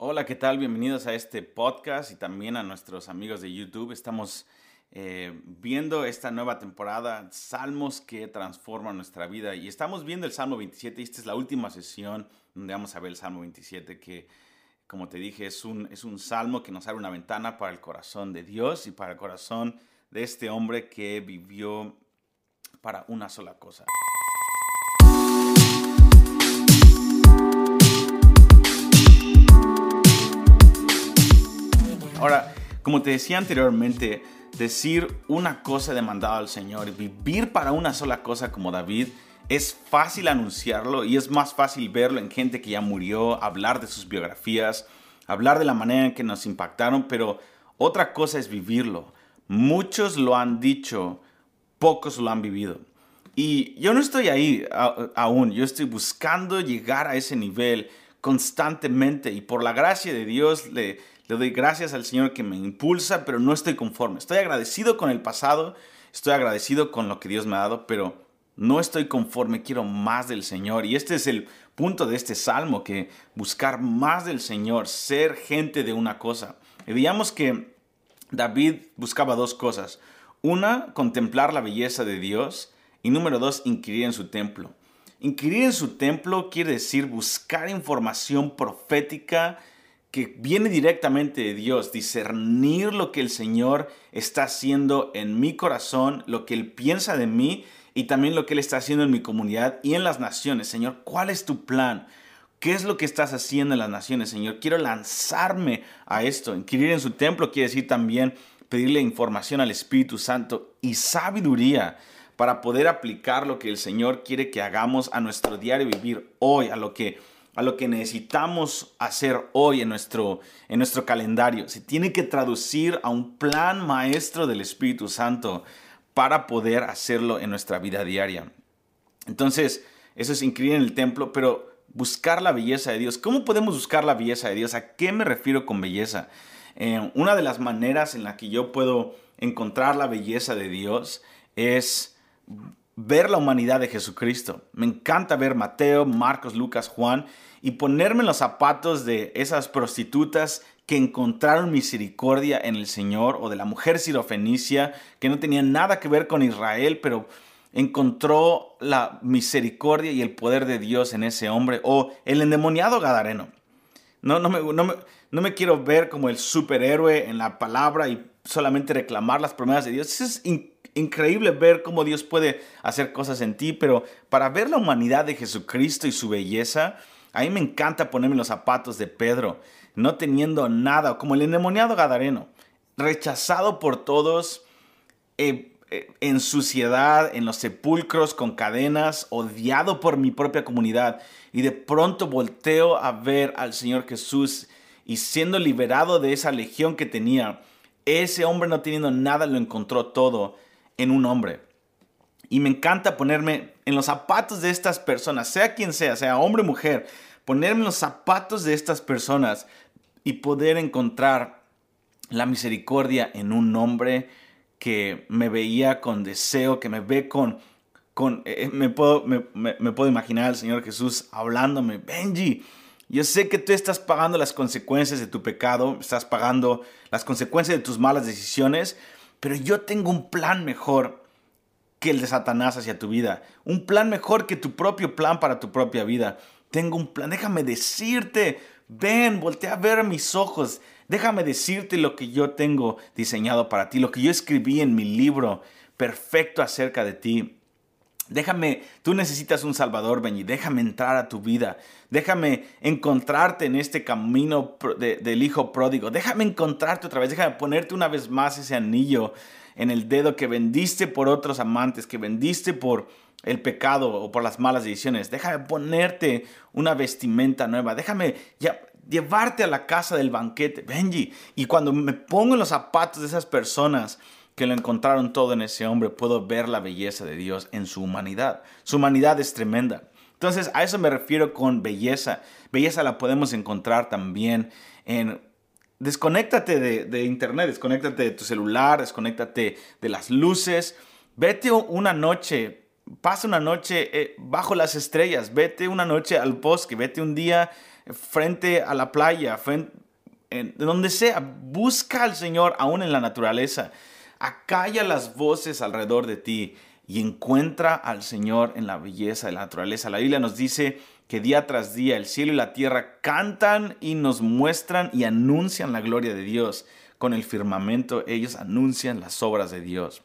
Hola, ¿qué tal? Bienvenidos a este podcast y también a nuestros amigos de YouTube. Estamos eh, viendo esta nueva temporada, Salmos que transforman nuestra vida. Y estamos viendo el Salmo 27 y esta es la última sesión donde vamos a ver el Salmo 27 que, como te dije, es un, es un salmo que nos abre una ventana para el corazón de Dios y para el corazón de este hombre que vivió para una sola cosa. Ahora, como te decía anteriormente, decir una cosa demandada al Señor, vivir para una sola cosa como David, es fácil anunciarlo y es más fácil verlo en gente que ya murió, hablar de sus biografías, hablar de la manera en que nos impactaron, pero otra cosa es vivirlo. Muchos lo han dicho, pocos lo han vivido. Y yo no estoy ahí aún, yo estoy buscando llegar a ese nivel constantemente y por la gracia de Dios le, doy gracias al Señor que me impulsa, pero no estoy conforme. Estoy agradecido con el pasado, estoy agradecido con lo que Dios me ha dado, pero no estoy conforme, quiero más del Señor. Y este es el punto de este salmo, que buscar más del Señor, ser gente de una cosa. Veíamos que David buscaba dos cosas. Una, contemplar la belleza de Dios. Y número dos, inquirir en su templo. Inquirir en su templo quiere decir buscar información profética que viene directamente de Dios, discernir lo que el Señor está haciendo en mi corazón, lo que Él piensa de mí y también lo que Él está haciendo en mi comunidad y en las naciones. Señor, ¿cuál es tu plan? ¿Qué es lo que estás haciendo en las naciones, Señor? Quiero lanzarme a esto. Inquirir en su templo quiere decir también pedirle información al Espíritu Santo y sabiduría para poder aplicar lo que el Señor quiere que hagamos a nuestro diario vivir hoy, a lo que a lo que necesitamos hacer hoy en nuestro, en nuestro calendario. Se tiene que traducir a un plan maestro del Espíritu Santo para poder hacerlo en nuestra vida diaria. Entonces, eso es increíble en el templo, pero buscar la belleza de Dios. ¿Cómo podemos buscar la belleza de Dios? ¿A qué me refiero con belleza? Eh, una de las maneras en la que yo puedo encontrar la belleza de Dios es ver la humanidad de Jesucristo. Me encanta ver Mateo, Marcos, Lucas, Juan y ponerme en los zapatos de esas prostitutas que encontraron misericordia en el Señor o de la mujer sirofenicia que no tenía nada que ver con Israel, pero encontró la misericordia y el poder de Dios en ese hombre o el endemoniado Gadareno. No, no, me, no, me, quiero ver como el superhéroe en la palabra y solamente reclamar las promesas de Dios. Eso es increíble ver cómo Dios puede hacer cosas en ti, pero para ver la humanidad de Jesucristo y su belleza, a mí me encanta ponerme los zapatos de Pedro, no teniendo nada, como el endemoniado Gadareno, rechazado por todos, eh, eh, en suciedad, en los sepulcros, con cadenas, odiado por mi propia comunidad. Y de pronto volteo a ver al Señor Jesús y siendo liberado de esa legión que tenía, ese hombre no teniendo nada lo encontró todo en un hombre. Y me encanta ponerme en los zapatos de estas personas, sea quien sea, sea hombre o mujer, ponerme en los zapatos de estas personas y poder encontrar la misericordia en un hombre que me veía con deseo, que me ve con... con eh, eh, me, puedo, me, me puedo imaginar al Señor Jesús hablándome, Benji, yo sé que tú estás pagando las consecuencias de tu pecado, estás pagando las consecuencias de tus malas decisiones, pero yo tengo un plan mejor que el de Satanás hacia tu vida. Un plan mejor que tu propio plan para tu propia vida. Tengo un plan. Déjame decirte. Ven, voltea a ver mis ojos. Déjame decirte lo que yo tengo diseñado para ti, lo que yo escribí en mi libro perfecto acerca de ti. Déjame, tú necesitas un Salvador, Benny. Déjame entrar a tu vida. Déjame encontrarte en este camino del Hijo pródigo. Déjame encontrarte otra vez. Déjame ponerte una vez más ese anillo en el dedo que vendiste por otros amantes, que vendiste por el pecado o por las malas decisiones. Déjame ponerte una vestimenta nueva. Déjame llevarte a la casa del banquete. Benji. Y cuando me pongo en los zapatos de esas personas, que lo encontraron todo en ese hombre, puedo ver la belleza de Dios en su humanidad. Su humanidad es tremenda. Entonces, a eso me refiero con belleza. Belleza la podemos encontrar también en... Desconéctate de, internet, desconéctate de tu celular, desconéctate de las luces. Vete una noche, pasa una noche eh, bajo las estrellas, vete una noche al bosque, vete un día frente a la playa, frente, en, donde sea. Busca al Señor aún en la naturaleza. Acalla las voces alrededor de ti y encuentra al Señor en la belleza de la naturaleza. La Biblia nos dice que día tras día el cielo y la tierra cantan y nos muestran y anuncian la gloria de Dios. Con el firmamento ellos anuncian las obras de Dios.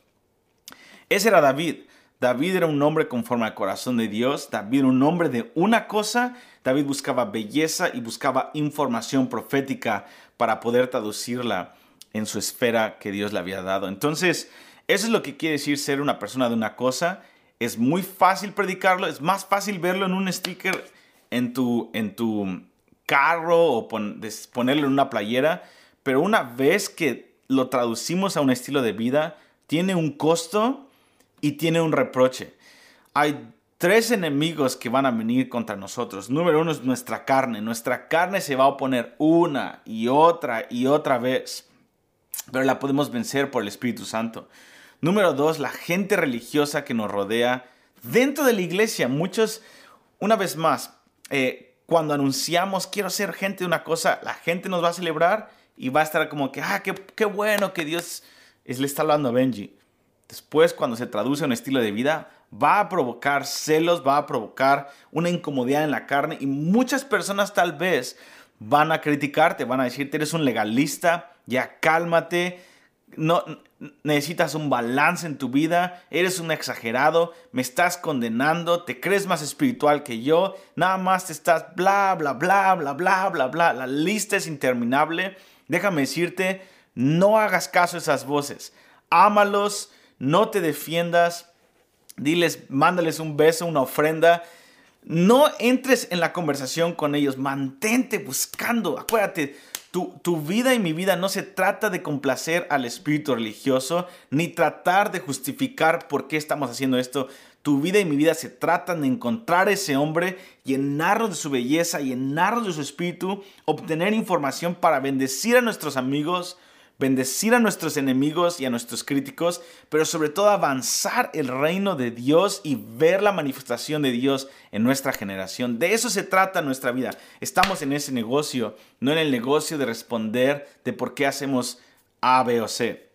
Ese era David. David era un hombre conforme al corazón de Dios. David era un hombre de una cosa. David buscaba belleza y buscaba información profética para poder traducirla en su esfera que Dios le había dado. Entonces, eso es lo que quiere decir ser una persona de una cosa. Es muy fácil predicarlo, es más fácil verlo en un sticker en tu, en tu carro o ponerlo en una playera, pero una vez que lo traducimos a un estilo de vida, tiene un costo y tiene un reproche. Hay tres enemigos que van a venir contra nosotros. Número uno es nuestra carne. Nuestra carne se va a oponer una y otra y otra vez, pero la podemos vencer por el Espíritu Santo. Número dos, la gente religiosa que nos rodea dentro de la iglesia. Muchos, una vez más, eh, cuando anunciamos quiero ser gente de una cosa, la gente nos va a celebrar y va a estar como que, ah, qué, qué bueno que Dios es, le está hablando a Benji después cuando se traduce a un estilo de vida, va a provocar celos, va a provocar una incomodidad en la carne y muchas personas tal vez van a criticarte, van a decirte eres un legalista, ya cálmate, no necesitas un balance en tu vida, eres un exagerado, me estás condenando, te crees más espiritual que yo, nada más te estás bla bla bla bla bla bla bla, la lista es interminable. Déjame decirte, no hagas caso a esas voces. Ámalos, no te defiendas, diles, mándales un beso, una ofrenda. No entres en la conversación con ellos, mantente buscando. Acuérdate, tu, tu, vida y mi vida no se trata de complacer al espíritu religioso, ni tratar de justificar por qué estamos haciendo esto. Tu vida y mi vida se tratan de encontrar ese hombre, llenarnos de su belleza, llenarnos de su espíritu, obtener información para bendecir a nuestros amigos, bendecir a nuestros enemigos y a nuestros críticos, pero sobre todo avanzar el reino de Dios y ver la manifestación de Dios en nuestra generación. De eso se trata nuestra vida. Estamos en ese negocio, no en el negocio de responder de por qué hacemos A, B o C.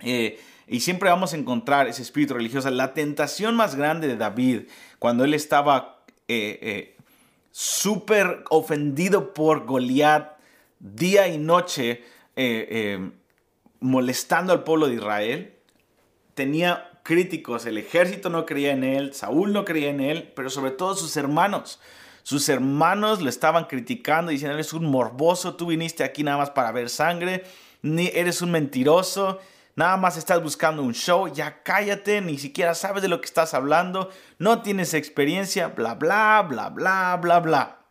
Eh, y siempre vamos a encontrar ese espíritu religioso. La tentación más grande de David, cuando él estaba eh, eh, súper ofendido por Goliat día y noche, eh, eh, molestando al pueblo de Israel. Tenía críticos, el ejército no creía en él, Saúl no creía en él, pero sobre todo sus hermanos. Sus hermanos lo estaban criticando, diciendo, eres un morboso, tú viniste aquí nada más para ver sangre, eres un mentiroso, nada más estás buscando un show, ya cállate, ni siquiera sabes de lo que estás hablando, no tienes experiencia, bla, bla, bla, bla, bla, bla.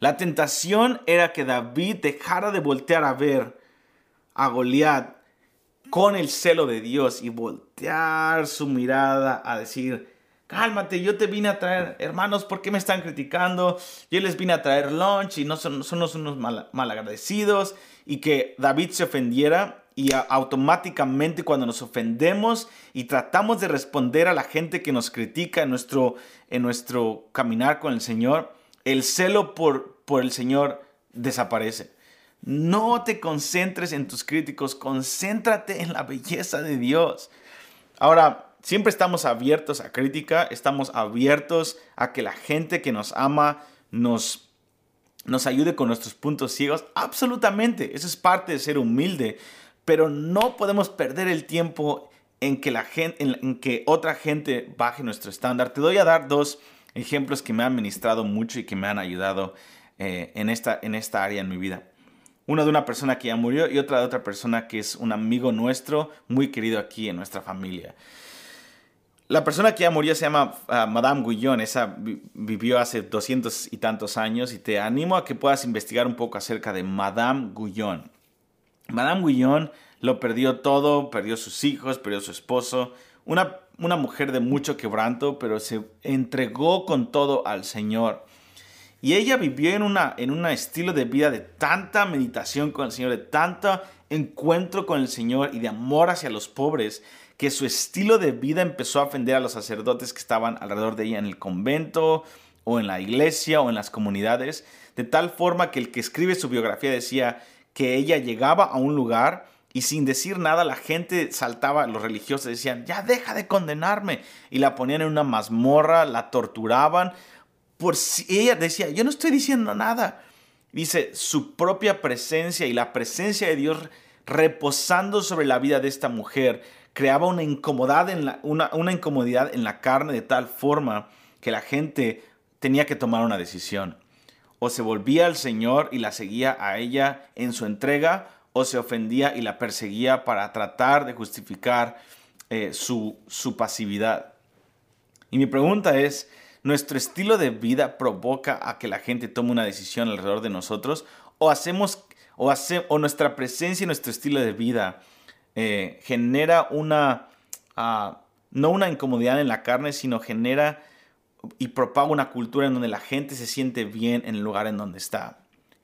La tentación era que David dejara de voltear a ver a Goliat con el celo de Dios y voltear su mirada a decir, cálmate, yo te vine a traer, hermanos, ¿por qué me están criticando? Yo les vine a traer lunch y no son, unos mal, malagradecidos y que David se ofendiera y automáticamente cuando nos ofendemos y tratamos de responder a la gente que nos critica en nuestro, en nuestro caminar con el Señor, el celo por, por el Señor desaparece. No te concentres en tus críticos, concéntrate en la belleza de Dios. Ahora, siempre estamos abiertos a crítica, estamos abiertos a que la gente que nos ama nos, nos ayude con nuestros puntos ciegos. Absolutamente, eso es parte de ser humilde, pero no podemos perder el tiempo en que, la en que otra gente baje nuestro estándar. Te doy a dar dos ejemplos que me han ministrado mucho y que me han ayudado eh, en, esta, en esta área en mi vida. Una de una persona que ya murió y otra de otra persona que es un amigo nuestro, muy querido aquí en nuestra familia. La persona que ya murió se llama ah, Madame Guillon, esa vivió hace doscientos y tantos años y te animo a que puedas investigar un poco acerca de Madame Guillon. Madame Guillon lo perdió todo, perdió sus hijos, perdió su esposo, una una mujer de mucho quebranto, pero se entregó con todo al Señor. Y ella vivió en, una, en un estilo de vida de tanta meditación con el Señor, de tanto encuentro con el Señor y de amor hacia los pobres, que su estilo de vida empezó a ofender a los sacerdotes que estaban alrededor de ella en el convento o en la iglesia o en las comunidades. de tal forma que el que escribe su biografía decía que ella llegaba a un lugar y sin decir nada la gente saltaba, los religiosos decían, ya deja de condenarme. Y la ponían en una mazmorra, la torturaban. Por si ella decía, yo no estoy diciendo nada. Dice, su propia presencia y la presencia de Dios reposando sobre la vida de esta mujer creaba una incomodidad en la, una, una incomodidad en la carne de tal forma que la gente tenía que tomar una decisión. O se volvía al Señor y la seguía a ella en su entrega, o se ofendía y la perseguía para tratar de justificar eh, su, su pasividad. Y mi pregunta es, ¿nuestro estilo de vida provoca a que la gente tome una decisión alrededor de nosotros? ¿O hacemos, o, hace, o nuestra presencia y nuestro estilo de vida eh, genera una, ah, no una incomodidad en la carne, sino genera y propaga una cultura en donde la gente se siente bien en el lugar en donde está?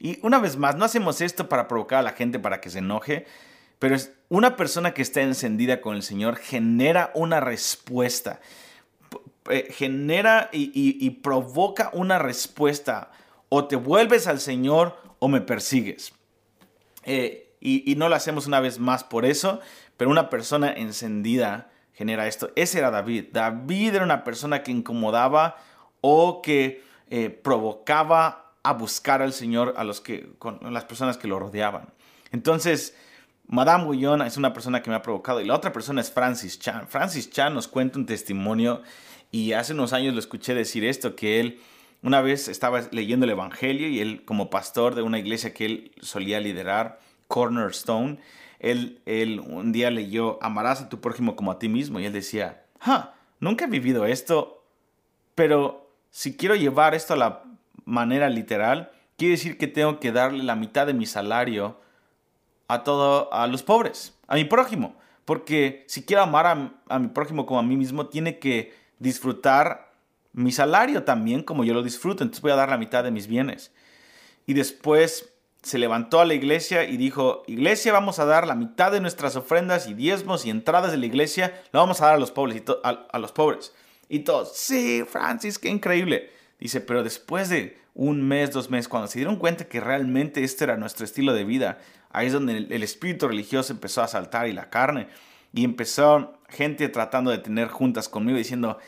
Y una vez más, no hacemos esto para provocar a la gente para que se enoje, pero es una persona que está encendida con el Señor genera una respuesta, eh, genera y, provoca una respuesta. O te vuelves al Señor o me persigues. Eh, y, no lo hacemos una vez más por eso, pero una persona encendida genera esto. Ese era David. David era una persona que incomodaba o que eh, provocaba a buscar al Señor a los que, con las personas que lo rodeaban. Entonces, Madame Guillon es una persona que me ha provocado y la otra persona es Francis Chan. Francis Chan nos cuenta un testimonio y hace unos años lo escuché decir esto, que él una vez estaba leyendo el Evangelio y él como pastor de una iglesia que él solía liderar, Cornerstone, él, él un día leyó, amarás a tu prójimo como a ti mismo y él decía, ja, nunca he vivido esto, pero si quiero llevar esto a la manera literal, quiere decir que tengo que darle la mitad de mi salario a todo, a los pobres, a mi prójimo. Porque si quiero amar a, a mi prójimo como a mí mismo, tiene que disfrutar mi salario también como yo lo disfruto. Entonces voy a dar la mitad de mis bienes. Y después se levantó a la iglesia y dijo, iglesia, vamos a dar la mitad de nuestras ofrendas y diezmos y entradas de la iglesia, lo vamos a dar a los pobres. Y a, todos, sí, Francis, qué increíble. Dice, pero después de un mes, dos meses, cuando se dieron cuenta que realmente este era nuestro estilo de vida, ahí es donde el, espíritu religioso empezó a saltar y la carne. Y empezó gente tratando de tener juntas conmigo diciendo,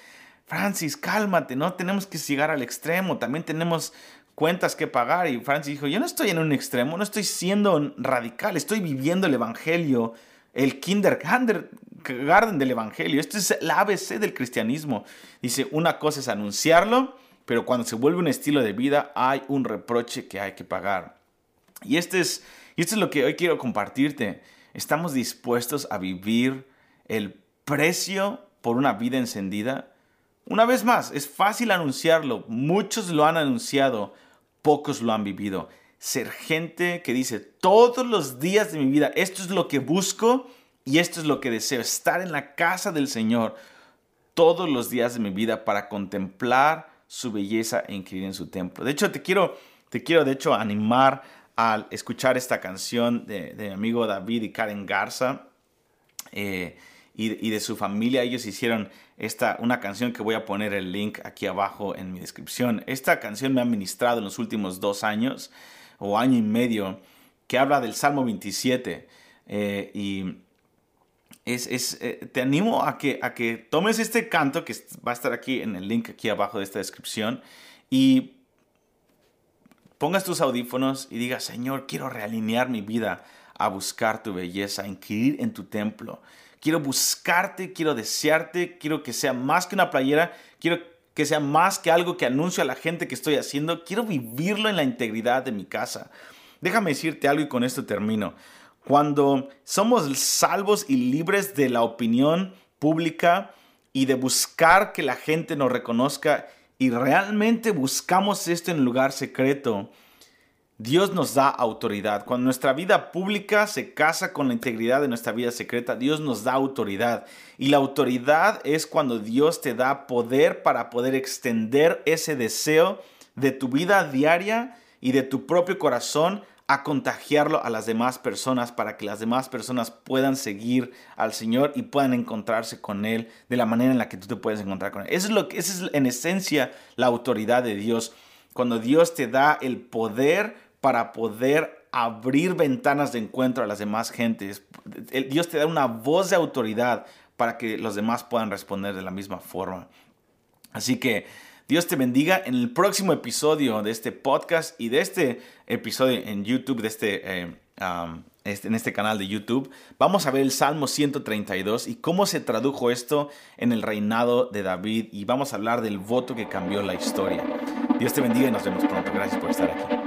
Francis, cálmate, no tenemos que llegar al extremo, también tenemos cuentas que pagar. Y Francis dijo, yo no estoy en un extremo, no estoy siendo radical, estoy viviendo el Evangelio, el kindergarten del Evangelio. Esto es el ABC del cristianismo. Dice, una cosa es anunciarlo pero cuando se vuelve un estilo de vida hay un reproche que hay que pagar. Y este es, esto es lo que hoy quiero compartirte. ¿Estamos dispuestos a vivir el precio por una vida encendida? Una vez más, es fácil anunciarlo. Muchos lo han anunciado, pocos lo han vivido. Ser gente que dice todos los días de mi vida, esto es lo que busco y esto es lo que deseo. Estar en la casa del Señor todos los días de mi vida para contemplar su belleza e incluir en su templo. De hecho, te quiero, te quiero de hecho animar a escuchar esta canción de, mi amigo David y Karen Garza eh, y, de su familia. Ellos hicieron esta, una canción que voy a poner el link aquí abajo en mi descripción. Esta canción me ha ministrado en los últimos dos años o año y medio que habla del Salmo 27 eh, y es, eh, te animo a que, a que tomes este canto que va a estar aquí en el link aquí abajo de esta descripción y pongas tus audífonos y digas, Señor, quiero realinear mi vida a buscar tu belleza, a inquirir en tu templo. Quiero buscarte, quiero desearte, quiero que sea más que una playera, quiero que sea más que algo que anuncio a la gente que estoy haciendo, quiero vivirlo en la integridad de mi casa. Déjame decirte algo y con esto termino. Cuando somos salvos y libres de la opinión pública y de buscar que la gente nos reconozca y realmente buscamos esto en lugar secreto, Dios nos da autoridad. Cuando nuestra vida pública se casa con la integridad de nuestra vida secreta, Dios nos da autoridad. Y la autoridad es cuando Dios te da poder para poder extender ese deseo de tu vida diaria y de tu propio corazón a contagiarlo a las demás personas para que las demás personas puedan seguir al Señor y puedan encontrarse con Él de la manera en la que tú te puedes encontrar con Él. Eso es lo que, esa es en esencia la autoridad de Dios. cuando Dios te da el poder para poder abrir ventanas de encuentro a las demás gentes. Dios te da una voz de autoridad para que los demás puedan responder de la misma forma. Así que Dios te bendiga en el próximo episodio de este podcast y de este episodio en YouTube, de este, eh, este, en este canal de YouTube. Vamos a ver el Salmo 132 y cómo se tradujo esto en el reinado de David y vamos a hablar del voto que cambió la historia. Dios te bendiga y nos vemos pronto. Gracias por estar aquí.